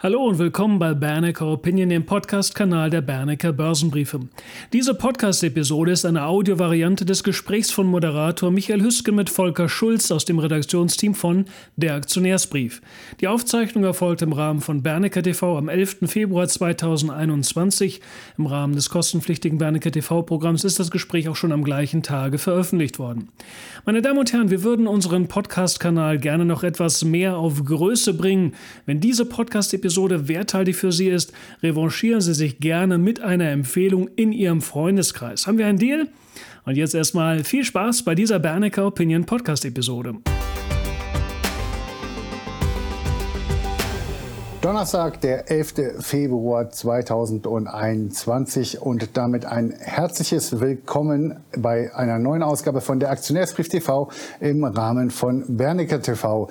Hallo und willkommen bei Bernecker Opinion, dem Podcast-Kanal der Bernecker Börsenbriefe. Diese Podcast-Episode ist eine Audiovariante des Gesprächs von Moderator Michael Hüske mit Volker Schulz aus dem Redaktionsteam von Der Aktionärsbrief. Die Aufzeichnung erfolgt im Rahmen von Bernecker TV am 11. Februar 2021. Im Rahmen des kostenpflichtigen Bernecker TV-Programms ist das Gespräch auch schon am gleichen Tage veröffentlicht worden. Meine Damen und Herren, wir würden unseren Podcast-Kanal gerne noch etwas mehr auf Größe bringen. Wenn diese Podcast-Episode Episode werthaltig für Sie ist, revanchieren Sie sich gerne mit einer Empfehlung in Ihrem Freundeskreis. Haben wir einen Deal? Und jetzt erstmal viel Spaß bei dieser Bernecker Opinion Podcast Episode. Donnerstag, der 11. Februar 2021 und damit ein herzliches Willkommen bei einer neuen Ausgabe von der Aktionärsbrief TV im Rahmen von Bernecker TV.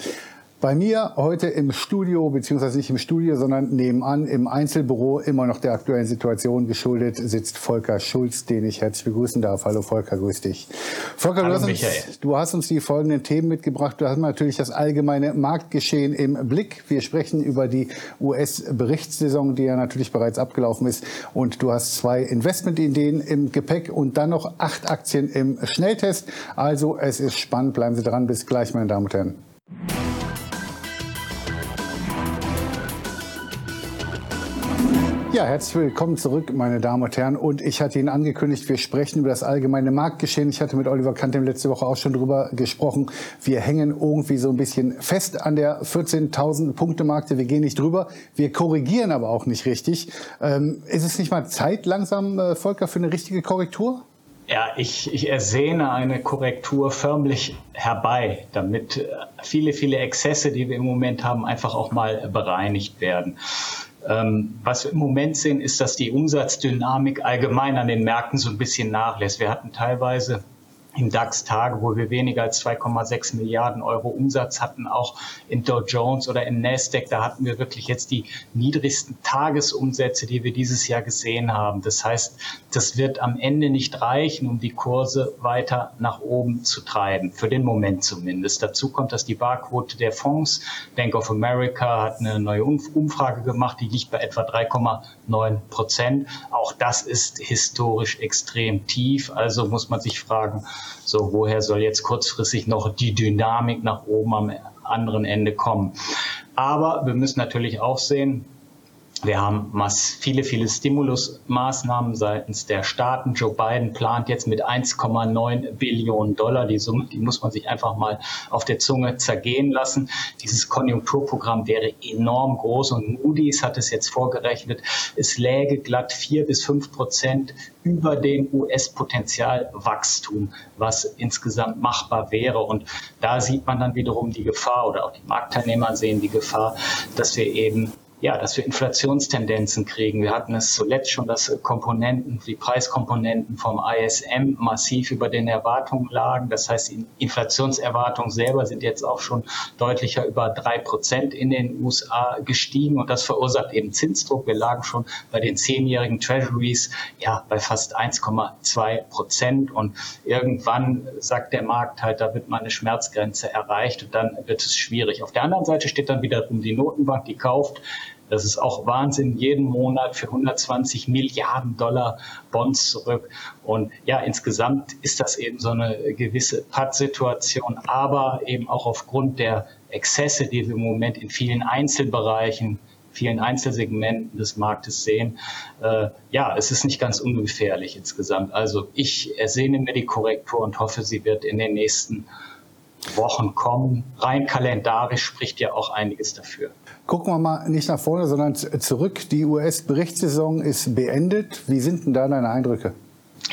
Bei mir heute im Studio, beziehungsweise nicht im Studio, sondern nebenan im Einzelbüro, immer noch der aktuellen Situation geschuldet, sitzt Volker Schulz, den ich herzlich begrüßen darf. Hallo Volker, grüß dich. Volker, Hallo, du, hast uns, du hast uns die folgenden Themen mitgebracht. Du hast natürlich das allgemeine Marktgeschehen im Blick. Wir sprechen über die US-Berichtssaison, die ja natürlich bereits abgelaufen ist. Und du hast zwei Investmentideen im Gepäck und dann noch acht Aktien im Schnelltest. Also es ist spannend. Bleiben Sie dran. Bis gleich, meine Damen und Herren. Ja, herzlich willkommen zurück, meine Damen und Herren. Und ich hatte Ihnen angekündigt, wir sprechen über das allgemeine Marktgeschehen. Ich hatte mit Oliver Kantem letzte Woche auch schon drüber gesprochen. Wir hängen irgendwie so ein bisschen fest an der 14.000 Punkte Markte. Wir gehen nicht drüber. Wir korrigieren aber auch nicht richtig. Ähm, ist es nicht mal Zeit langsam, äh, Volker, für eine richtige Korrektur? Ja, ich, ich ersehne eine Korrektur förmlich herbei, damit äh, viele, viele Exzesse, die wir im Moment haben, einfach auch mal bereinigt werden. Ähm, was wir im Moment sehen, ist, dass die Umsatzdynamik allgemein an den Märkten so ein bisschen nachlässt. Wir hatten teilweise im DAX Tage, wo wir weniger als 2,6 Milliarden Euro Umsatz hatten, auch in Dow Jones oder in Nasdaq, da hatten wir wirklich jetzt die niedrigsten Tagesumsätze, die wir dieses Jahr gesehen haben. Das heißt, das wird am Ende nicht reichen, um die Kurse weiter nach oben zu treiben, für den Moment zumindest. Dazu kommt, dass die Barquote der Fonds, Bank of America hat eine neue Umfrage gemacht, die liegt bei etwa 3,9 Prozent. Auch das ist historisch extrem tief. Also muss man sich fragen, so, woher soll jetzt kurzfristig noch die Dynamik nach oben am anderen Ende kommen? Aber wir müssen natürlich auch sehen, wir haben viele, viele Stimulusmaßnahmen seitens der Staaten. Joe Biden plant jetzt mit 1,9 Billionen Dollar. Die Summe, die muss man sich einfach mal auf der Zunge zergehen lassen. Dieses Konjunkturprogramm wäre enorm groß und Moody's hat es jetzt vorgerechnet. Es läge glatt vier bis fünf Prozent über dem US-Potenzialwachstum, was insgesamt machbar wäre. Und da sieht man dann wiederum die Gefahr oder auch die Marktteilnehmer sehen die Gefahr, dass wir eben ja, dass wir Inflationstendenzen kriegen. Wir hatten es zuletzt schon, dass Komponenten, die Preiskomponenten vom ISM massiv über den Erwartungen lagen. Das heißt, die Inflationserwartungen selber sind jetzt auch schon deutlicher über drei Prozent in den USA gestiegen und das verursacht eben Zinsdruck. Wir lagen schon bei den zehnjährigen Treasuries ja bei fast 1,2 Prozent und irgendwann sagt der Markt halt, da wird mal eine Schmerzgrenze erreicht und dann wird es schwierig. Auf der anderen Seite steht dann wiederum die Notenbank, die kauft das ist auch Wahnsinn, jeden Monat für 120 Milliarden Dollar Bonds zurück. Und ja, insgesamt ist das eben so eine gewisse Pattsituation, aber eben auch aufgrund der Exzesse, die wir im Moment in vielen Einzelbereichen vielen Einzelsegmenten des Marktes sehen. Äh, ja, es ist nicht ganz ungefährlich insgesamt. Also ich ersehne mir die Korrektur und hoffe, sie wird in den nächsten Wochen kommen. Rein kalendarisch spricht ja auch einiges dafür. Gucken wir mal nicht nach vorne, sondern zurück. Die US-Berichtssaison ist beendet. Wie sind denn da deine Eindrücke?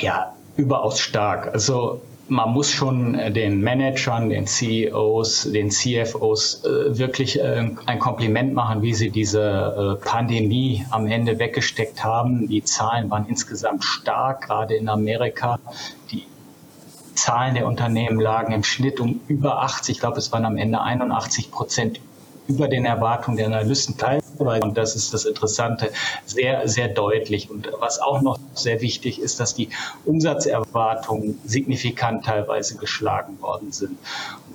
Ja, überaus stark. Also man muss schon äh, den Managern, den CEOs, den CFOs äh, wirklich äh, ein Kompliment machen, wie sie diese Pandemie am Ende weggesteckt haben. Die Zahlen waren insgesamt stark, gerade in Amerika. Die Zahlen der Unternehmen lagen im Schnitt um über 80, ich glaube, es waren am Ende 81 Prozent über den Erwartungen der Analysten. Und das ist das Interessante, sehr, sehr deutlich. Und was auch noch sehr wichtig ist, dass die Umsatzerwartungen signifikant teilweise geschlagen worden sind.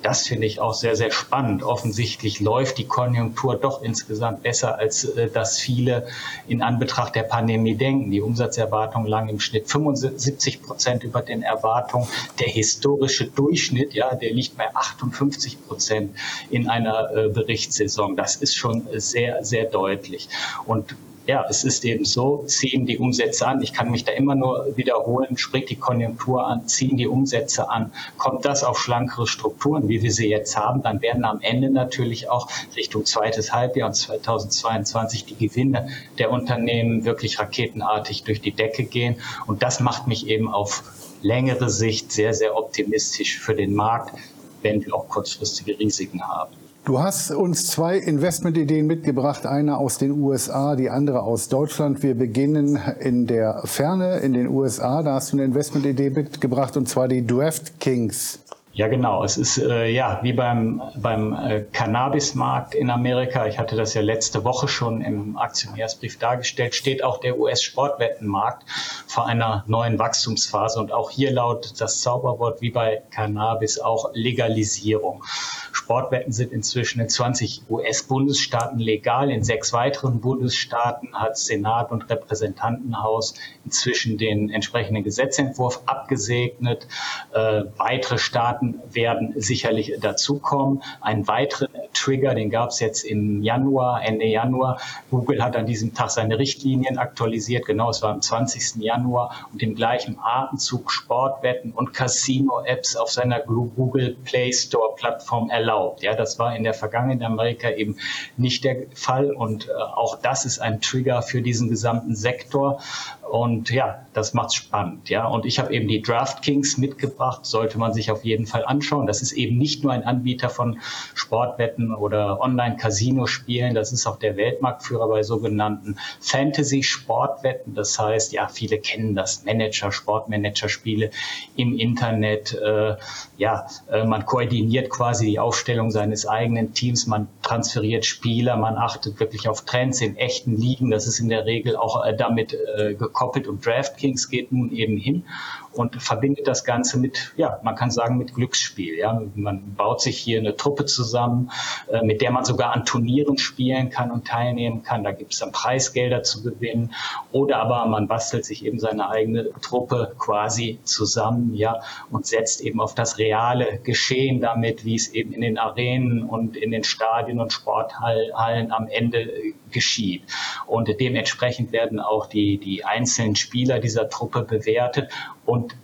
Das finde ich auch sehr, sehr spannend. Offensichtlich läuft die Konjunktur doch insgesamt besser, als äh, das viele in Anbetracht der Pandemie denken. Die Umsatzerwartungen lagen im Schnitt 75 Prozent über den Erwartungen. Der historische Durchschnitt, ja, der liegt bei 58 Prozent in einer äh, Berichtssaison. Das ist schon sehr, sehr deutlich. Und ja, es ist eben so, ziehen die Umsätze an. Ich kann mich da immer nur wiederholen, springt die Konjunktur an, ziehen die Umsätze an. Kommt das auf schlankere Strukturen, wie wir sie jetzt haben, dann werden am Ende natürlich auch Richtung zweites Halbjahr und 2022 die Gewinne der Unternehmen wirklich raketenartig durch die Decke gehen. Und das macht mich eben auf längere Sicht sehr, sehr optimistisch für den Markt, wenn wir auch kurzfristige Risiken haben. Du hast uns zwei Investmentideen mitgebracht, eine aus den USA, die andere aus Deutschland. Wir beginnen in der Ferne in den USA. Da hast du eine Investmentidee mitgebracht und zwar die DraftKings. Ja, genau. Es ist äh, ja wie beim, beim äh, Cannabismarkt in Amerika. Ich hatte das ja letzte Woche schon im Aktionärsbrief dargestellt. Steht auch der US-Sportwettenmarkt vor einer neuen Wachstumsphase und auch hier lautet das Zauberwort wie bei Cannabis auch Legalisierung. Sportwetten sind inzwischen in 20 US-Bundesstaaten legal. In sechs weiteren Bundesstaaten hat Senat und Repräsentantenhaus inzwischen den entsprechenden Gesetzentwurf abgesegnet. Äh, weitere Staaten werden sicherlich dazukommen. Ein weiterer Trigger, den gab es jetzt im Januar, Ende Januar. Google hat an diesem Tag seine Richtlinien aktualisiert. Genau, es war am 20. Januar und im gleichen Atemzug Sportwetten und Casino-Apps auf seiner Google Play Store Plattform erlaubt. Ja, das war in der vergangenen Amerika eben nicht der Fall und äh, auch das ist ein Trigger für diesen gesamten Sektor. Und ja, das macht's spannend, ja. Und ich habe eben die DraftKings mitgebracht, sollte man sich auf jeden Fall anschauen. Das ist eben nicht nur ein Anbieter von Sportwetten oder Online-Casino-Spielen, das ist auch der Weltmarktführer bei sogenannten Fantasy-Sportwetten. Das heißt, ja, viele kennen das Manager, Sportmanager-Spiele im Internet. Äh, ja, äh, man koordiniert quasi die Aufstellung seines eigenen Teams, man transferiert Spieler, man achtet wirklich auf Trends in echten Ligen. Das ist in der Regel auch äh, damit äh, gekoppelt und DraftKings geht nun eben hin und verbindet das Ganze mit, ja, man kann sagen, mit Glücksspiel. Ja. Man baut sich hier eine Truppe zusammen, äh, mit der man sogar an Turnieren spielen kann und teilnehmen kann. Da gibt es dann Preisgelder zu gewinnen. Oder aber man bastelt sich eben seine eigene Truppe quasi zusammen, ja, und setzt eben auf das reale Geschehen damit, wie es eben in den Arenen und in den Stadien und Sporthallen am Ende geschieht. Und dementsprechend werden auch die, die einzelnen Spieler dieser Truppe bewertet und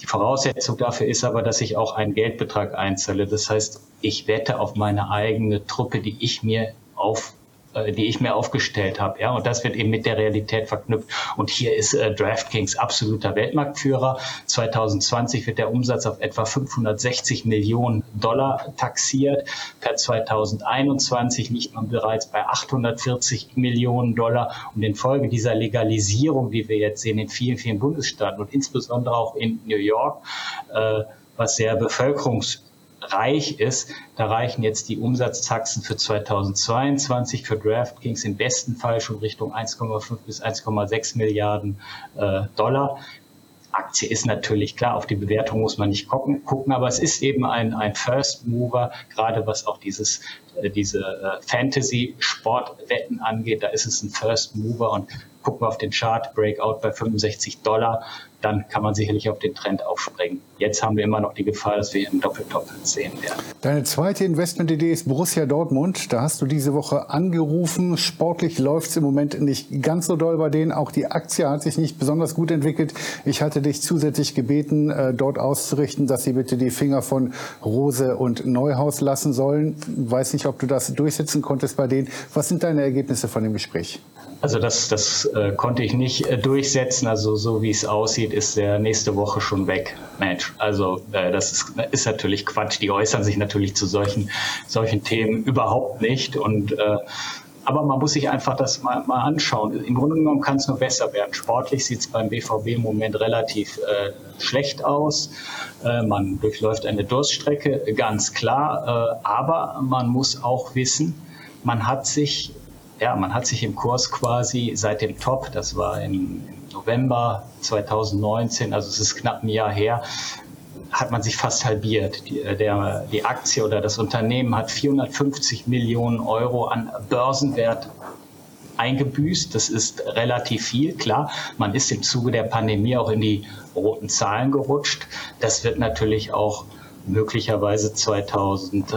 die Voraussetzung dafür ist aber, dass ich auch einen Geldbetrag einzahle. Das heißt, ich wette auf meine eigene Truppe, die ich mir auf äh, die ich mir aufgestellt habe. Ja, und das wird eben mit der Realität verknüpft. Und hier ist äh, DraftKings absoluter Weltmarktführer. 2020 wird der Umsatz auf etwa 560 Millionen Dollar taxiert. Per 2021 liegt man bereits bei 840 Millionen Dollar. Und infolge dieser Legalisierung, die wir jetzt sehen in vielen, vielen Bundesstaaten und insbesondere auch in New York, äh, was sehr bevölkerungs reich ist. Da reichen jetzt die Umsatztaxen für 2022 für DraftKings im besten Fall schon Richtung 1,5 bis 1,6 Milliarden äh, Dollar. Aktie ist natürlich klar, auf die Bewertung muss man nicht gucken, gucken aber es ist eben ein, ein First Mover, gerade was auch dieses, äh, diese äh, Fantasy-Sportwetten angeht, da ist es ein First Mover und gucken wir auf den Chart, Breakout bei 65 Dollar, dann kann man sicherlich auf den Trend aufspringen. Jetzt haben wir immer noch die Gefahr, dass wir einen Doppeltop sehen werden. Deine zweite Investmentidee ist Borussia Dortmund. Da hast du diese Woche angerufen. Sportlich läuft es im Moment nicht ganz so doll bei denen. Auch die Aktie hat sich nicht besonders gut entwickelt. Ich hatte dich zusätzlich gebeten, äh, dort auszurichten, dass sie bitte die Finger von Rose und Neuhaus lassen sollen. Weiß nicht, ob du das durchsetzen konntest bei denen. Was sind deine Ergebnisse von dem Gespräch? Also das, das äh, konnte ich nicht äh, durchsetzen. Also so wie es aussieht, ist der nächste Woche schon weg. Mensch, also äh, das ist, ist natürlich Quatsch. Die äußern sich natürlich zu solchen, solchen Themen überhaupt nicht. Und äh, aber man muss sich einfach das mal, mal anschauen. Im Grunde genommen kann es nur besser werden. Sportlich sieht es beim BVB im Moment relativ äh, schlecht aus. Äh, man durchläuft eine Durststrecke, ganz klar. Äh, aber man muss auch wissen, man hat sich ja, man hat sich im Kurs quasi seit dem Top, das war im November 2019, also es ist knapp ein Jahr her, hat man sich fast halbiert. Die, äh, der, die Aktie oder das Unternehmen hat 450 Millionen Euro an Börsenwert eingebüßt. Das ist relativ viel, klar. Man ist im Zuge der Pandemie auch in die roten Zahlen gerutscht. Das wird natürlich auch möglicherweise 2000. Äh,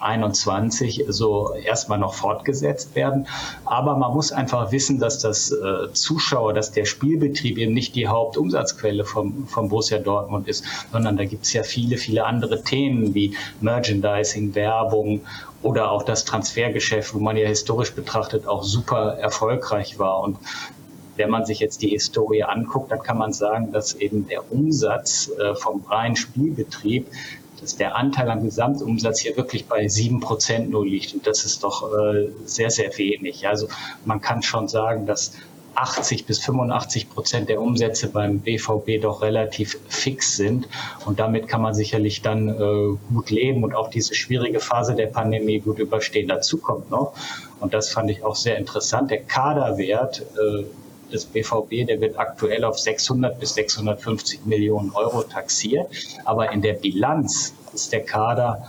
21 so erstmal noch fortgesetzt werden. Aber man muss einfach wissen, dass das äh, Zuschauer, dass der Spielbetrieb eben nicht die Hauptumsatzquelle vom, vom Borussia Dortmund ist, sondern da gibt es ja viele, viele andere Themen wie Merchandising, Werbung oder auch das Transfergeschäft, wo man ja historisch betrachtet auch super erfolgreich war. Und wenn man sich jetzt die Historie anguckt, dann kann man sagen, dass eben der Umsatz äh, vom reinen Spielbetrieb dass der Anteil am Gesamtumsatz hier wirklich bei sieben Prozent nur liegt. Und das ist doch äh, sehr, sehr wenig. Also man kann schon sagen, dass 80 bis 85 Prozent der Umsätze beim BVB doch relativ fix sind. Und damit kann man sicherlich dann äh, gut leben und auch diese schwierige Phase der Pandemie gut überstehen. Dazu kommt noch, und das fand ich auch sehr interessant, der Kaderwert äh, des BVB, der wird aktuell auf 600 bis 650 Millionen Euro taxiert. Aber in der Bilanz ist der Kader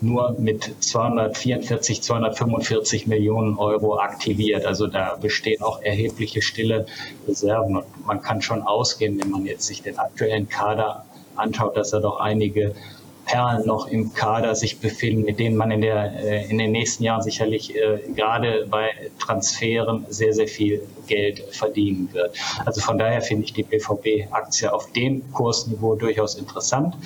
nur mit 244, 245 Millionen Euro aktiviert. Also da bestehen auch erhebliche stille Reserven. Und man kann schon ausgehen, wenn man jetzt sich den aktuellen Kader anschaut, dass er doch einige Perlen noch im Kader sich befinden, mit denen man in, der, äh, in den nächsten Jahren sicherlich äh, gerade bei Transferen sehr, sehr viel Geld verdienen wird. Also von daher finde ich die BVB-Aktie auf dem Kursniveau durchaus interessant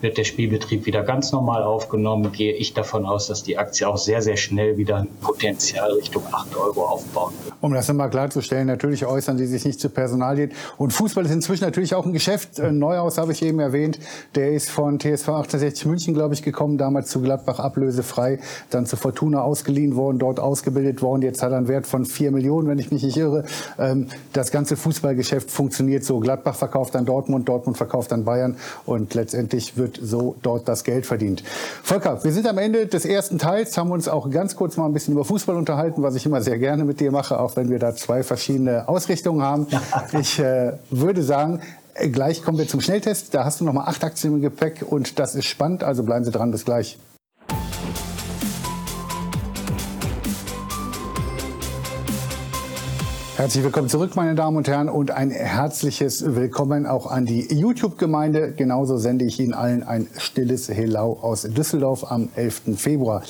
wird der Spielbetrieb wieder ganz normal aufgenommen, gehe ich davon aus, dass die Aktie auch sehr, sehr schnell wieder ein Potenzial Richtung 8 Euro aufbauen wird. Um das nochmal klarzustellen, natürlich äußern Sie sich nicht zu Personalien. Und Fußball ist inzwischen natürlich auch ein Geschäft. Äh, Neuhaus habe ich eben erwähnt, der ist von TSV 1860 München, glaube ich, gekommen, damals zu Gladbach ablösefrei, dann zu Fortuna ausgeliehen worden, dort ausgebildet worden. Jetzt hat er einen Wert von 4 Millionen, wenn ich mich nicht irre. Ähm, das ganze Fußballgeschäft funktioniert so. Gladbach verkauft an Dortmund, Dortmund verkauft an Bayern und letztendlich wird wird so dort das Geld verdient. Volker, wir sind am Ende des ersten Teils, haben uns auch ganz kurz mal ein bisschen über Fußball unterhalten, was ich immer sehr gerne mit dir mache, auch wenn wir da zwei verschiedene Ausrichtungen haben. Ich äh, würde sagen, gleich kommen wir zum Schnelltest. Da hast du noch mal acht Aktien im Gepäck und das ist spannend, also bleiben Sie dran, bis gleich. Herzlich willkommen zurück, meine Damen und Herren, und ein herzliches Willkommen auch an die YouTube-Gemeinde. Genauso sende ich Ihnen allen ein stilles Hello aus Düsseldorf am 11. Februar.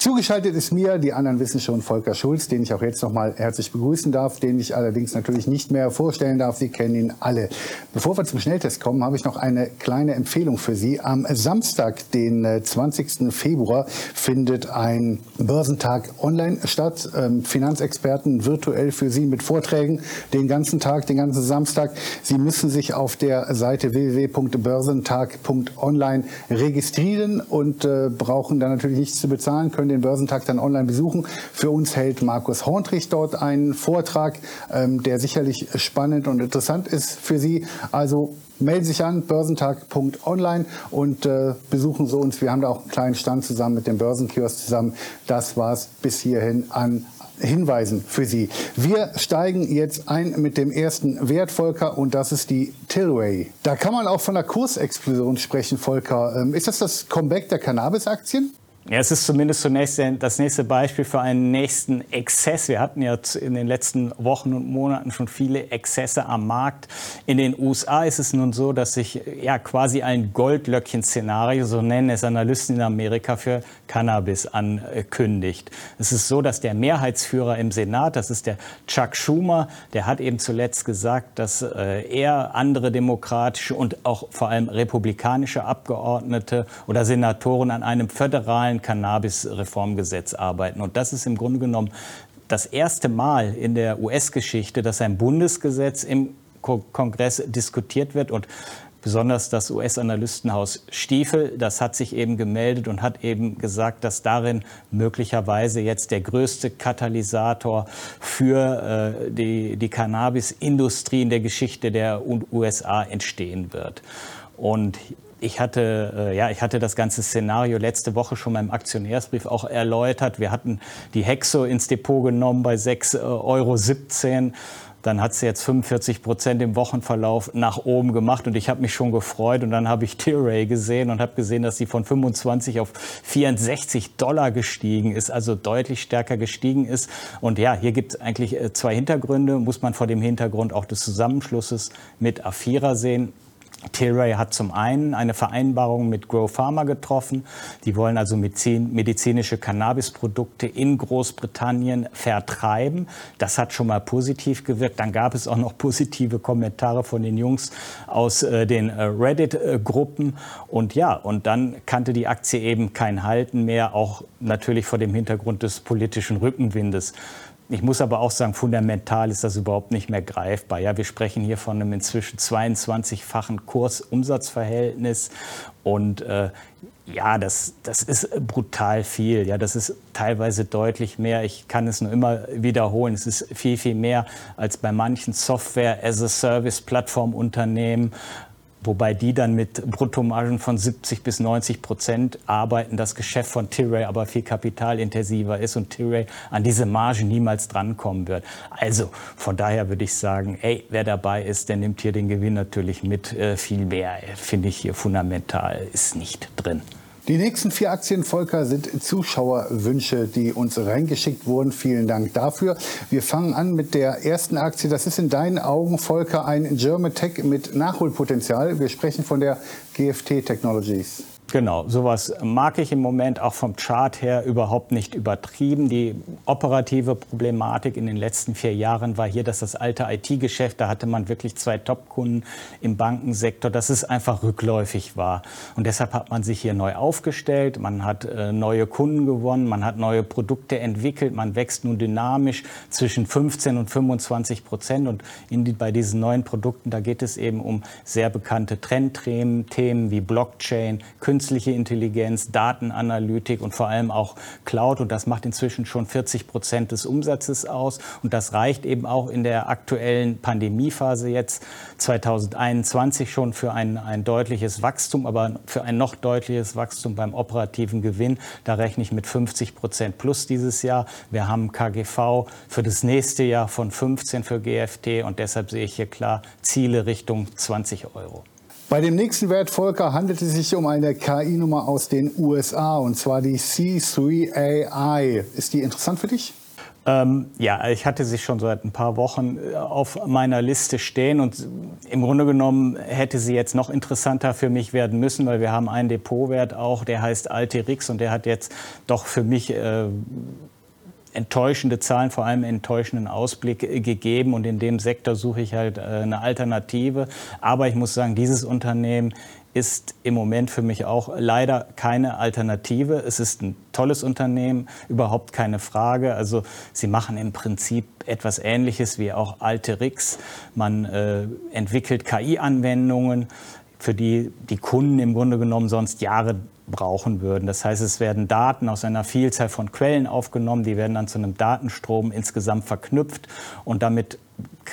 Zugeschaltet ist mir, die anderen wissen schon, Volker Schulz, den ich auch jetzt nochmal herzlich begrüßen darf, den ich allerdings natürlich nicht mehr vorstellen darf. Sie kennen ihn alle. Bevor wir zum Schnelltest kommen, habe ich noch eine kleine Empfehlung für Sie. Am Samstag, den 20. Äh, Februar, findet ein Börsentag online statt. Ähm, Finanzexperten virtuell für Sie mit Vorträgen den ganzen Tag, den ganzen Samstag. Sie müssen sich auf der Seite www.börsentag.online registrieren und äh, brauchen dann natürlich nichts zu bezahlen, können den Börsentag dann online besuchen. Für uns hält Markus Horntrich dort einen Vortrag, ähm, der sicherlich spannend und interessant ist für Sie. Also melden Sie sich an, börsentag.online und äh, besuchen Sie uns. Wir haben da auch einen kleinen Stand zusammen mit dem Börsenkiosk zusammen. Das war es bis hierhin an Hinweisen für Sie. Wir steigen jetzt ein mit dem ersten Wert, Volker, und das ist die Tilray. Da kann man auch von einer Kursexplosion sprechen, Volker. Ähm, ist das das Comeback der Cannabis-Aktien? Ja, es ist zumindest zunächst das nächste Beispiel für einen nächsten Exzess. Wir hatten ja in den letzten Wochen und Monaten schon viele Exzesse am Markt. In den USA ist es nun so, dass sich ja quasi ein Goldlöckchen-Szenario, so nennen es Analysten in Amerika, für Cannabis ankündigt. Es ist so, dass der Mehrheitsführer im Senat, das ist der Chuck Schumer, der hat eben zuletzt gesagt, dass äh, er andere demokratische und auch vor allem republikanische Abgeordnete oder Senatoren an einem föderalen Cannabis-Reformgesetz arbeiten. Und das ist im Grunde genommen das erste Mal in der US-Geschichte, dass ein Bundesgesetz im Kongress diskutiert wird und besonders das US-Analystenhaus Stiefel, das hat sich eben gemeldet und hat eben gesagt, dass darin möglicherweise jetzt der größte Katalysator für äh, die, die Cannabis-Industrie in der Geschichte der USA entstehen wird. Und ich hatte, äh, ja, ich hatte das ganze Szenario letzte Woche schon mal im Aktionärsbrief auch erläutert. Wir hatten die Hexo ins Depot genommen bei 6,17 Euro dann hat sie jetzt 45 Prozent im Wochenverlauf nach oben gemacht und ich habe mich schon gefreut und dann habe ich Tilray gesehen und habe gesehen, dass sie von 25 auf 64 Dollar gestiegen ist, also deutlich stärker gestiegen ist. Und ja, hier gibt es eigentlich äh, zwei Hintergründe, muss man vor dem Hintergrund auch des Zusammenschlusses mit Afira sehen. Tilray hat zum einen eine Vereinbarung mit Grow Pharma getroffen. Die wollen also medizinische Cannabisprodukte in Großbritannien vertreiben. Das hat schon mal positiv gewirkt. Dann gab es auch noch positive Kommentare von den Jungs aus äh, den äh, Reddit-Gruppen. Und ja, und dann kannte die Aktie eben kein Halten mehr, auch natürlich vor dem Hintergrund des politischen Rückenwindes. Ich muss aber auch sagen, fundamental ist das überhaupt nicht mehr greifbar. Ja, wir sprechen hier von einem inzwischen 22-fachen Kurs-Umsatz-Verhältnis und äh, ja, das, das ist brutal viel. Ja, das ist teilweise deutlich mehr. Ich kann es nur immer wiederholen. Es ist viel, viel mehr als bei manchen Software-as-a-Service-Plattformunternehmen wobei die dann mit Bruttomargen von 70 bis 90 Prozent arbeiten, das Geschäft von Tilray aber viel kapitalintensiver ist und Tilray an diese Margen niemals drankommen wird. Also von daher würde ich sagen, ey, wer dabei ist, der nimmt hier den Gewinn natürlich mit. Äh, viel mehr finde ich hier fundamental ist nicht drin. Die nächsten vier Aktien, Volker, sind Zuschauerwünsche, die uns reingeschickt wurden. Vielen Dank dafür. Wir fangen an mit der ersten Aktie. Das ist in deinen Augen, Volker, ein German Tech mit Nachholpotenzial. Wir sprechen von der GFT Technologies. Genau, sowas mag ich im Moment auch vom Chart her überhaupt nicht übertrieben. Die operative Problematik in den letzten vier Jahren war hier, dass das alte IT-Geschäft, da hatte man wirklich zwei Top-Kunden im Bankensektor, dass es einfach rückläufig war. Und deshalb hat man sich hier neu aufgestellt, man hat äh, neue Kunden gewonnen, man hat neue Produkte entwickelt, man wächst nun dynamisch zwischen 15 und 25 Prozent. Und die, bei diesen neuen Produkten, da geht es eben um sehr bekannte Trendthemen, Themen wie Blockchain, Künstliche künstliche Intelligenz, Datenanalytik und vor allem auch Cloud. Und das macht inzwischen schon 40 Prozent des Umsatzes aus. Und das reicht eben auch in der aktuellen Pandemiephase jetzt 2021 schon für ein, ein deutliches Wachstum, aber für ein noch deutliches Wachstum beim operativen Gewinn. Da rechne ich mit 50 Prozent plus dieses Jahr. Wir haben KGV für das nächste Jahr von 15 für GFT und deshalb sehe ich hier klar Ziele Richtung 20 Euro. Bei dem nächsten Wert, Volker, handelt es sich um eine KI-Nummer aus den USA und zwar die C3AI. Ist die interessant für dich? Ähm, ja, ich hatte sie schon seit ein paar Wochen äh, auf meiner Liste stehen und im Grunde genommen hätte sie jetzt noch interessanter für mich werden müssen, weil wir haben einen Depotwert auch, der heißt Alterix und der hat jetzt doch für mich äh, enttäuschende Zahlen, vor allem enttäuschenden Ausblick äh, gegeben. Und in dem Sektor suche ich halt äh, eine Alternative. Aber ich muss sagen, dieses Unternehmen ist im Moment für mich auch leider keine Alternative. Es ist ein tolles Unternehmen, überhaupt keine Frage. Also sie machen im Prinzip etwas Ähnliches wie auch Alterix. Man äh, entwickelt KI-Anwendungen, für die die Kunden im Grunde genommen sonst Jahre brauchen würden. Das heißt, es werden Daten aus einer Vielzahl von Quellen aufgenommen, die werden dann zu einem Datenstrom insgesamt verknüpft und damit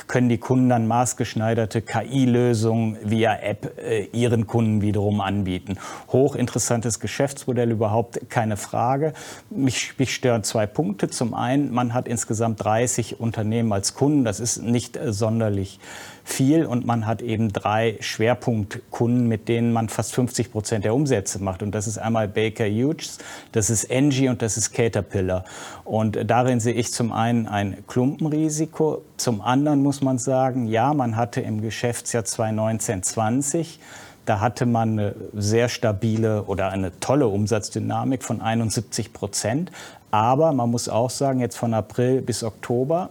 können die Kunden dann maßgeschneiderte KI-Lösungen via App äh, ihren Kunden wiederum anbieten. Hochinteressantes Geschäftsmodell, überhaupt keine Frage. Mich, mich stören zwei Punkte. Zum einen, man hat insgesamt 30 Unternehmen als Kunden. Das ist nicht äh, sonderlich viel und man hat eben drei Schwerpunktkunden, mit denen man fast 50 Prozent der Umsätze macht. Und das ist einmal Baker Hughes, das ist Engie und das ist Caterpillar. Und darin sehe ich zum einen ein Klumpenrisiko, zum anderen muss man sagen, ja, man hatte im Geschäftsjahr 2019-20 da hatte man eine sehr stabile oder eine tolle Umsatzdynamik von 71 Prozent. Aber man muss auch sagen, jetzt von April bis Oktober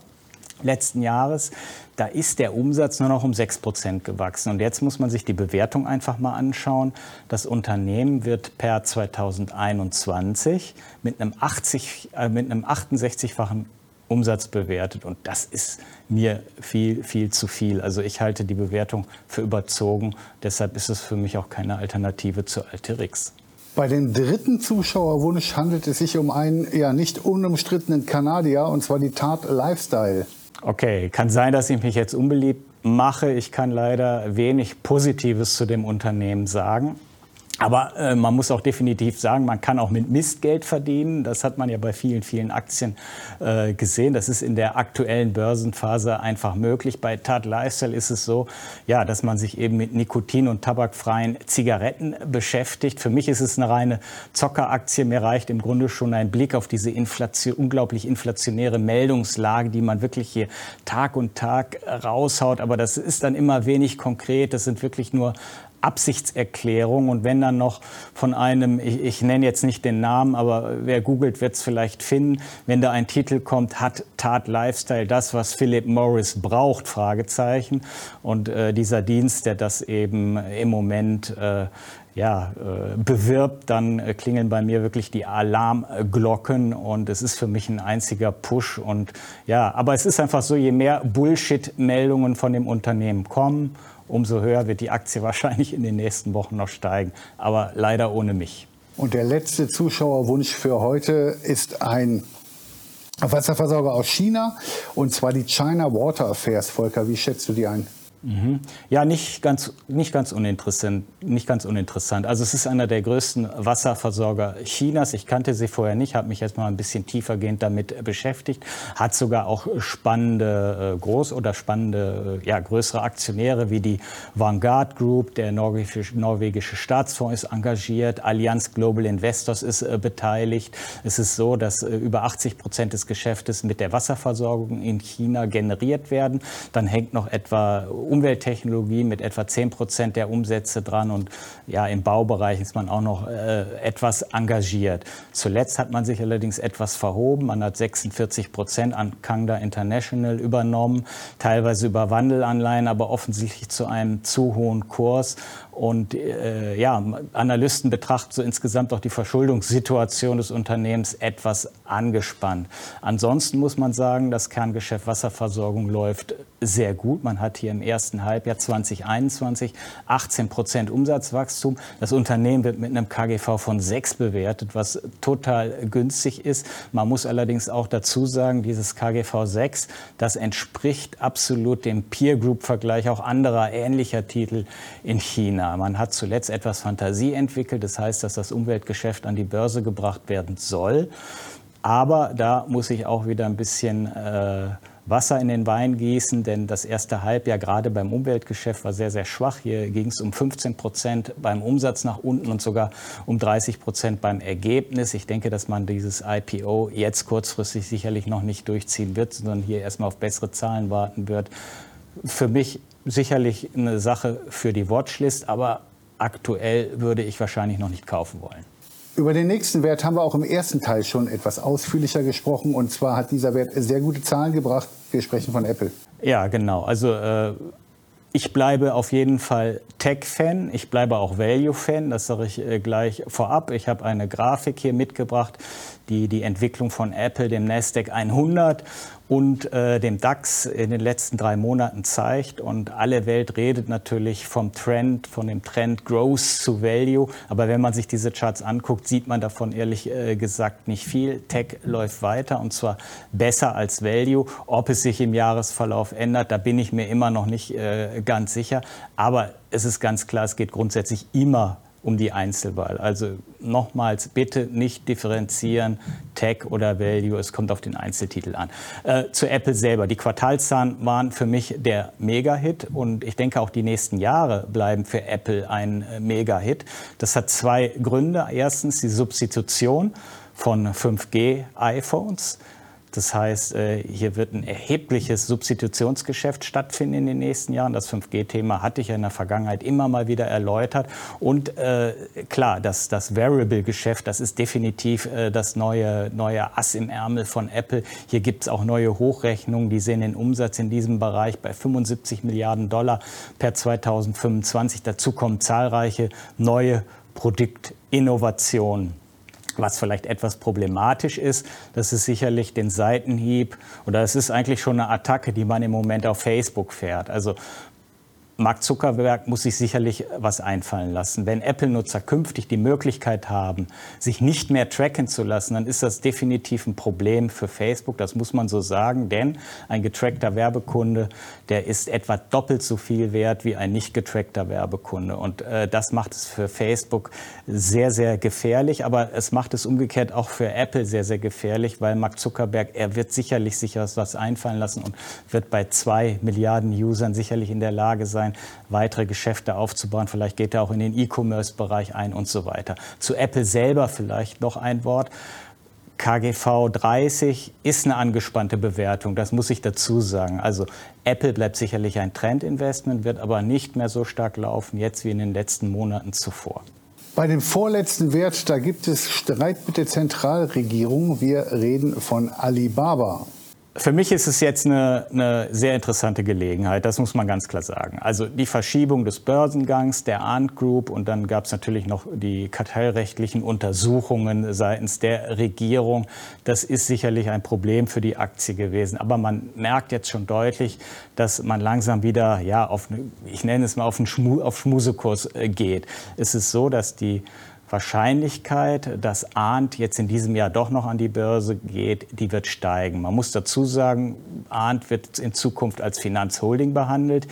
letzten Jahres, da ist der Umsatz nur noch um 6 Prozent gewachsen. Und jetzt muss man sich die Bewertung einfach mal anschauen. Das Unternehmen wird per 2021 mit einem, 80, äh, mit einem 68-fachen Umsatz bewertet. Und das ist mir viel, viel zu viel. Also ich halte die Bewertung für überzogen. Deshalb ist es für mich auch keine Alternative zu Alterix. Bei dem dritten Zuschauerwunsch handelt es sich um einen ja nicht unumstrittenen Kanadier, und zwar die Tat Lifestyle. Okay, kann sein, dass ich mich jetzt unbeliebt mache. Ich kann leider wenig Positives zu dem Unternehmen sagen. Aber äh, man muss auch definitiv sagen, man kann auch mit Mistgeld verdienen. Das hat man ja bei vielen, vielen Aktien äh, gesehen. Das ist in der aktuellen Börsenphase einfach möglich. Bei Tat Lifestyle ist es so, ja, dass man sich eben mit Nikotin- und tabakfreien Zigaretten beschäftigt. Für mich ist es eine reine Zockeraktie. Mir reicht im Grunde schon ein Blick auf diese Inflation, unglaublich inflationäre Meldungslage, die man wirklich hier Tag und Tag raushaut. Aber das ist dann immer wenig konkret. Das sind wirklich nur Absichtserklärung. Und wenn dann noch von einem, ich, ich nenne jetzt nicht den Namen, aber wer googelt, wird es vielleicht finden, wenn da ein Titel kommt, hat Tat Lifestyle das, was Philip Morris braucht, Fragezeichen. Und äh, dieser Dienst, der das eben im Moment äh, ja, äh, bewirbt, dann äh, klingeln bei mir wirklich die Alarmglocken. Und es ist für mich ein einziger Push. Und ja, aber es ist einfach so, je mehr Bullshit-Meldungen von dem Unternehmen kommen, umso höher wird die Aktie wahrscheinlich in den nächsten Wochen noch steigen. Aber leider ohne mich. Und der letzte Zuschauerwunsch für heute ist ein Wasserversorger aus China, und zwar die China Water Affairs. Volker, wie schätzt du die ein? Mhm. Ja, nicht ganz, nicht, ganz uninteressant, nicht ganz uninteressant. Also es ist einer der größten Wasserversorger Chinas. Ich kannte sie vorher nicht, habe mich jetzt mal ein bisschen tiefergehend damit beschäftigt. Hat sogar auch spannende äh, Groß- oder spannende, äh, ja, größere Aktionäre wie die Vanguard Group, der norwegische, norwegische Staatsfonds ist engagiert, Allianz Global Investors ist äh, beteiligt. Es ist so, dass äh, über 80 Prozent des Geschäftes mit der Wasserversorgung in China generiert werden. Dann hängt noch etwa Umwelttechnologie mit etwa 10 Prozent der Umsätze dran und ja, im Baubereich ist man auch noch äh, etwas engagiert. Zuletzt hat man sich allerdings etwas verhoben. Man hat 46 Prozent an Kangda International übernommen, teilweise über Wandelanleihen, aber offensichtlich zu einem zu hohen Kurs. Und äh, ja, Analysten betrachten so insgesamt auch die Verschuldungssituation des Unternehmens etwas angespannt. Ansonsten muss man sagen, das Kerngeschäft Wasserversorgung läuft sehr gut. Man hat hier im ersten Halbjahr 2021 18 Prozent Umsatzwachstum. Das Unternehmen wird mit einem KGV von 6 bewertet, was total günstig ist. Man muss allerdings auch dazu sagen, dieses KGV 6, das entspricht absolut dem Peer Group Vergleich auch anderer ähnlicher Titel in China. China. Man hat zuletzt etwas Fantasie entwickelt. Das heißt, dass das Umweltgeschäft an die Börse gebracht werden soll. Aber da muss ich auch wieder ein bisschen äh, Wasser in den Wein gießen, denn das erste Halbjahr gerade beim Umweltgeschäft war sehr, sehr schwach. Hier ging es um 15 Prozent beim Umsatz nach unten und sogar um 30 Prozent beim Ergebnis. Ich denke, dass man dieses IPO jetzt kurzfristig sicherlich noch nicht durchziehen wird, sondern hier erstmal auf bessere Zahlen warten wird. Für mich sicherlich eine Sache für die Watchlist, aber aktuell würde ich wahrscheinlich noch nicht kaufen wollen. Über den nächsten Wert haben wir auch im ersten Teil schon etwas ausführlicher gesprochen. Und zwar hat dieser Wert sehr gute Zahlen gebracht. Wir sprechen von Apple. Ja, genau. Also äh, ich bleibe auf jeden Fall Tech-Fan. Ich bleibe auch Value-Fan. Das sage ich äh, gleich vorab. Ich habe eine Grafik hier mitgebracht, die die Entwicklung von Apple, dem Nasdaq 100 und äh, dem DAX in den letzten drei Monaten zeigt. Und alle Welt redet natürlich vom Trend, von dem Trend Growth zu Value. Aber wenn man sich diese Charts anguckt, sieht man davon ehrlich äh, gesagt nicht viel. Tech läuft weiter und zwar besser als Value. Ob es sich im Jahresverlauf ändert, da bin ich mir immer noch nicht äh, ganz sicher. Aber es ist ganz klar, es geht grundsätzlich immer um die Einzelwahl. Also nochmals, bitte nicht differenzieren, Tech oder Value, es kommt auf den Einzeltitel an. Äh, zu Apple selber. Die Quartalszahlen waren für mich der Mega-Hit und ich denke auch die nächsten Jahre bleiben für Apple ein äh, Mega-Hit. Das hat zwei Gründe. Erstens die Substitution von 5G-iPhones. Das heißt, äh, hier wird ein erhebliches Substitutionsgeschäft stattfinden in den nächsten Jahren. Das 5G-Thema hatte ich ja in der Vergangenheit immer mal wieder erläutert. Und äh, klar, das, das Variable-Geschäft, das ist definitiv äh, das neue, neue Ass im Ärmel von Apple. Hier gibt es auch neue Hochrechnungen, die sehen den Umsatz in diesem Bereich bei 75 Milliarden Dollar per 2025. Dazu kommen zahlreiche neue Produktinnovationen. Was vielleicht etwas problematisch ist, das ist sicherlich den Seitenhieb oder es ist eigentlich schon eine Attacke, die man im Moment auf Facebook fährt. Also Mark Zuckerberg muss sich sicherlich was einfallen lassen. Wenn Apple-Nutzer künftig die Möglichkeit haben, sich nicht mehr tracken zu lassen, dann ist das definitiv ein Problem für Facebook. Das muss man so sagen, denn ein getrackter Werbekunde, der ist etwa doppelt so viel wert wie ein nicht getrackter Werbekunde. Und äh, das macht es für Facebook sehr, sehr gefährlich. Aber es macht es umgekehrt auch für Apple sehr, sehr gefährlich, weil Mark Zuckerberg, er wird sicherlich sich was einfallen lassen und wird bei zwei Milliarden Usern sicherlich in der Lage sein, sein, weitere Geschäfte aufzubauen. Vielleicht geht er auch in den E-Commerce-Bereich ein und so weiter. Zu Apple selber vielleicht noch ein Wort. KGV 30 ist eine angespannte Bewertung, das muss ich dazu sagen. Also Apple bleibt sicherlich ein Trendinvestment, wird aber nicht mehr so stark laufen jetzt wie in den letzten Monaten zuvor. Bei dem vorletzten Wert, da gibt es Streit mit der Zentralregierung. Wir reden von Alibaba. Für mich ist es jetzt eine, eine, sehr interessante Gelegenheit, das muss man ganz klar sagen. Also die Verschiebung des Börsengangs der Arndt Group und dann gab es natürlich noch die kartellrechtlichen Untersuchungen seitens der Regierung. Das ist sicherlich ein Problem für die Aktie gewesen. Aber man merkt jetzt schon deutlich, dass man langsam wieder, ja, auf, ich nenne es mal, auf, einen Schmu auf Schmusekurs äh, geht. Es ist so, dass die Wahrscheinlichkeit, dass Arndt jetzt in diesem Jahr doch noch an die Börse geht, die wird steigen. Man muss dazu sagen, Arndt wird in Zukunft als Finanzholding behandelt,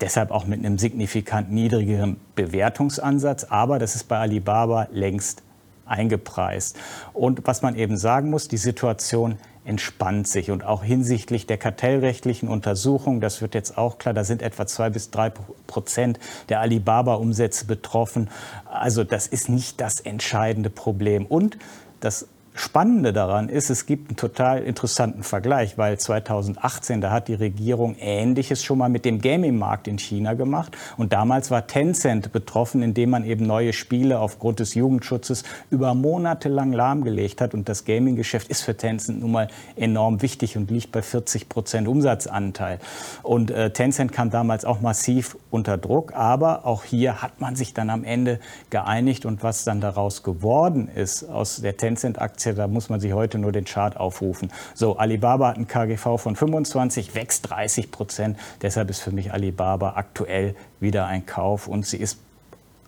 deshalb auch mit einem signifikant niedrigeren Bewertungsansatz. Aber das ist bei Alibaba längst eingepreist. Und was man eben sagen muss, die Situation entspannt sich. Und auch hinsichtlich der kartellrechtlichen Untersuchung, das wird jetzt auch klar, da sind etwa zwei bis drei Prozent der Alibaba-Umsätze betroffen. Also das ist nicht das entscheidende Problem. Und das Spannende daran ist, es gibt einen total interessanten Vergleich, weil 2018, da hat die Regierung Ähnliches schon mal mit dem Gaming-Markt in China gemacht. Und damals war Tencent betroffen, indem man eben neue Spiele aufgrund des Jugendschutzes über Monate lang lahmgelegt hat. Und das Gaming-Geschäft ist für Tencent nun mal enorm wichtig und liegt bei 40 Prozent Umsatzanteil. Und äh, Tencent kam damals auch massiv unter Druck. Aber auch hier hat man sich dann am Ende geeinigt. Und was dann daraus geworden ist aus der Tencent-Aktie, Aktie, da muss man sich heute nur den Chart aufrufen. So, Alibaba hat ein KGV von 25, wächst 30 Prozent. Deshalb ist für mich Alibaba aktuell wieder ein Kauf und sie ist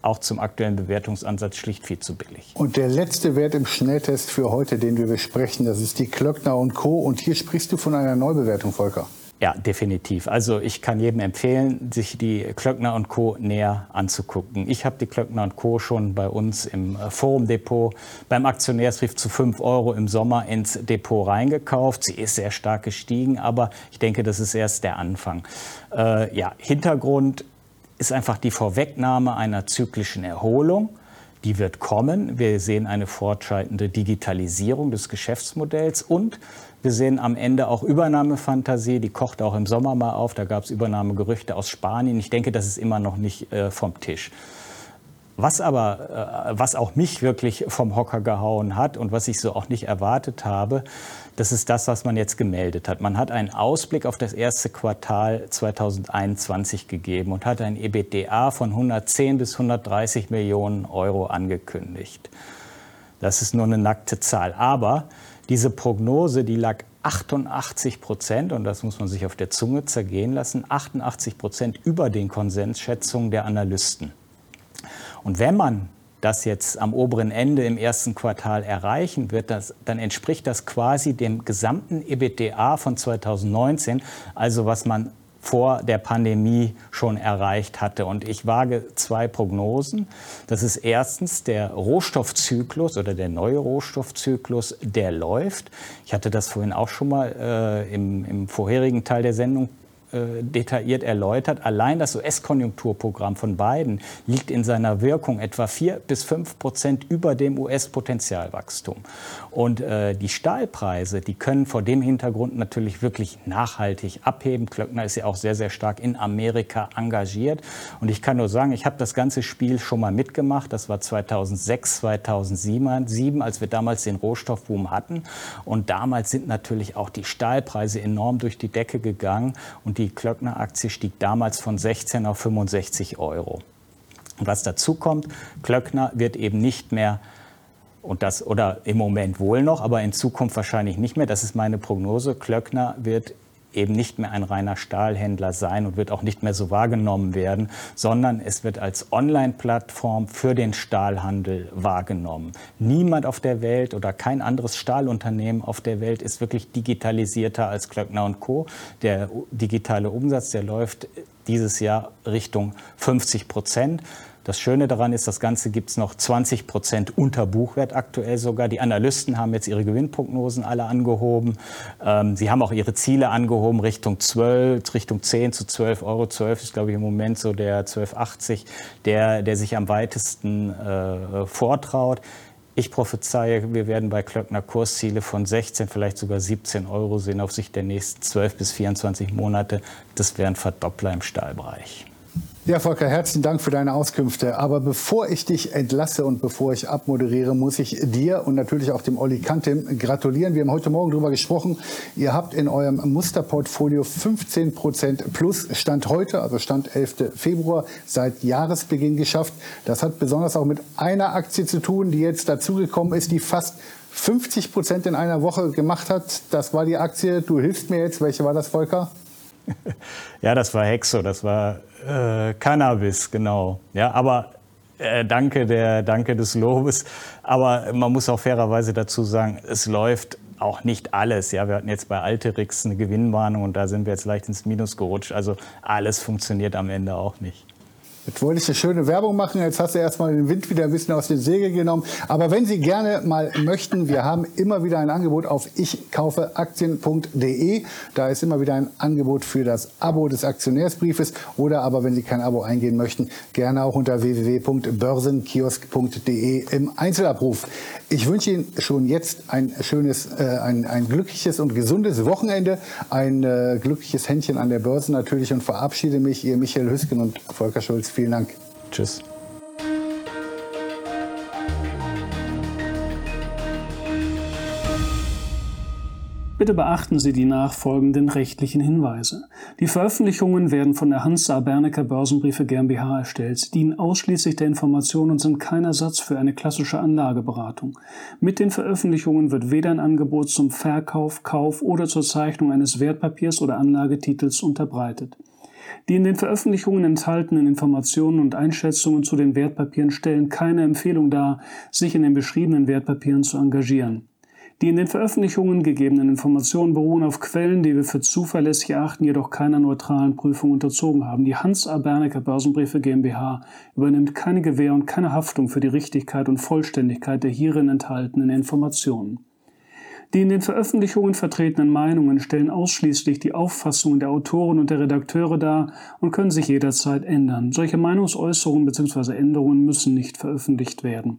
auch zum aktuellen Bewertungsansatz schlicht viel zu billig. Und der letzte Wert im Schnelltest für heute, den wir besprechen, das ist die Klöckner und Co. Und hier sprichst du von einer Neubewertung, Volker. Ja, definitiv. Also ich kann jedem empfehlen, sich die Klöckner und Co. näher anzugucken. Ich habe die Klöckner und Co. schon bei uns im äh, Forum-Depot beim Aktionärsbrief zu 5 Euro im Sommer ins Depot reingekauft. Sie ist sehr stark gestiegen, aber ich denke, das ist erst der Anfang. Äh, ja, Hintergrund ist einfach die Vorwegnahme einer zyklischen Erholung. Die wird kommen. Wir sehen eine fortschreitende Digitalisierung des Geschäftsmodells und wir sehen am Ende auch Übernahmefantasie, die kocht auch im Sommer mal auf. Da gab es Übernahmegerüchte aus Spanien. Ich denke, das ist immer noch nicht äh, vom Tisch. Was aber, äh, was auch mich wirklich vom Hocker gehauen hat und was ich so auch nicht erwartet habe, das ist das, was man jetzt gemeldet hat. Man hat einen Ausblick auf das erste Quartal 2021 gegeben und hat ein EBDA von 110 bis 130 Millionen Euro angekündigt. Das ist nur eine nackte Zahl. Aber diese Prognose, die lag 88 Prozent, und das muss man sich auf der Zunge zergehen lassen, 88 Prozent über den Konsensschätzungen der Analysten. Und wenn man das jetzt am oberen Ende im ersten Quartal erreichen wird, das, dann entspricht das quasi dem gesamten EBITDA von 2019, also was man vor der Pandemie schon erreicht hatte. Und ich wage zwei Prognosen. Das ist erstens der Rohstoffzyklus oder der neue Rohstoffzyklus, der läuft. Ich hatte das vorhin auch schon mal äh, im, im vorherigen Teil der Sendung äh, detailliert erläutert. Allein das US-Konjunkturprogramm von Biden liegt in seiner Wirkung etwa 4 bis 5 Prozent über dem US-Potenzialwachstum. Und äh, die Stahlpreise, die können vor dem Hintergrund natürlich wirklich nachhaltig abheben. Klöckner ist ja auch sehr, sehr stark in Amerika engagiert. Und ich kann nur sagen, ich habe das ganze Spiel schon mal mitgemacht. Das war 2006, 2007, als wir damals den Rohstoffboom hatten. Und damals sind natürlich auch die Stahlpreise enorm durch die Decke gegangen. Und die Klöckner-Aktie stieg damals von 16 auf 65 Euro. Und was dazu kommt, Klöckner wird eben nicht mehr und das oder im Moment wohl noch, aber in Zukunft wahrscheinlich nicht mehr. Das ist meine Prognose. Klöckner wird eben nicht mehr ein reiner Stahlhändler sein und wird auch nicht mehr so wahrgenommen werden, sondern es wird als Online-Plattform für den Stahlhandel wahrgenommen. Niemand auf der Welt oder kein anderes Stahlunternehmen auf der Welt ist wirklich digitalisierter als Klöckner Co. Der digitale Umsatz, der läuft dieses Jahr Richtung 50 Prozent. Das Schöne daran ist, das Ganze gibt es noch 20 Prozent unter Buchwert aktuell sogar. Die Analysten haben jetzt ihre Gewinnprognosen alle angehoben. Ähm, sie haben auch ihre Ziele angehoben Richtung 12, Richtung 10 zu 12 Euro. 12 ist, glaube ich, im Moment so der 12,80, der, der sich am weitesten äh, vortraut. Ich prophezeie, wir werden bei Klöckner Kursziele von 16, vielleicht sogar 17 Euro sehen auf Sicht der nächsten 12 bis 24 Monate. Das wären Verdoppler im Stahlbereich. Ja, Volker, herzlichen Dank für deine Auskünfte. Aber bevor ich dich entlasse und bevor ich abmoderiere, muss ich dir und natürlich auch dem Olli Kantem gratulieren. Wir haben heute Morgen darüber gesprochen. Ihr habt in eurem Musterportfolio 15 Prozent plus Stand heute, also Stand 11. Februar, seit Jahresbeginn geschafft. Das hat besonders auch mit einer Aktie zu tun, die jetzt dazugekommen ist, die fast 50 Prozent in einer Woche gemacht hat. Das war die Aktie. Du hilfst mir jetzt. Welche war das, Volker? Ja, das war Hexo. Das war äh, Cannabis, genau. Ja, aber äh, danke, der, danke des Lobes. Aber man muss auch fairerweise dazu sagen, es läuft auch nicht alles. Ja, wir hatten jetzt bei Alterix eine Gewinnwarnung und da sind wir jetzt leicht ins Minus gerutscht. Also alles funktioniert am Ende auch nicht. Jetzt wollte ich eine schöne Werbung machen, jetzt hast du erstmal den Wind wieder ein bisschen aus den Segel genommen. Aber wenn Sie gerne mal möchten, wir haben immer wieder ein Angebot auf ichkaufeaktien.de. Da ist immer wieder ein Angebot für das Abo des Aktionärsbriefes. Oder aber, wenn Sie kein Abo eingehen möchten, gerne auch unter www.börsenkiosk.de im Einzelabruf. Ich wünsche Ihnen schon jetzt ein schönes, äh, ein, ein glückliches und gesundes Wochenende, ein äh, glückliches Händchen an der Börse natürlich und verabschiede mich, Ihr Michael Hüsken und Volker Schulz. Vielen Dank. Tschüss. Bitte beachten Sie die nachfolgenden rechtlichen Hinweise. Die Veröffentlichungen werden von der Hansa Bernecker Börsenbriefe GmbH erstellt. Sie dienen ausschließlich der Information und sind kein Ersatz für eine klassische Anlageberatung. Mit den Veröffentlichungen wird weder ein Angebot zum Verkauf, Kauf oder zur Zeichnung eines Wertpapiers oder Anlagetitels unterbreitet. Die in den Veröffentlichungen enthaltenen Informationen und Einschätzungen zu den Wertpapieren stellen keine Empfehlung dar, sich in den beschriebenen Wertpapieren zu engagieren. Die in den Veröffentlichungen gegebenen Informationen beruhen auf Quellen, die wir für zuverlässig erachten, jedoch keiner neutralen Prüfung unterzogen haben. Die Hans A. Bernecker Börsenbriefe GmbH übernimmt keine Gewähr und keine Haftung für die Richtigkeit und Vollständigkeit der hierin enthaltenen Informationen. Die in den Veröffentlichungen vertretenen Meinungen stellen ausschließlich die Auffassungen der Autoren und der Redakteure dar und können sich jederzeit ändern. Solche Meinungsäußerungen bzw. Änderungen müssen nicht veröffentlicht werden.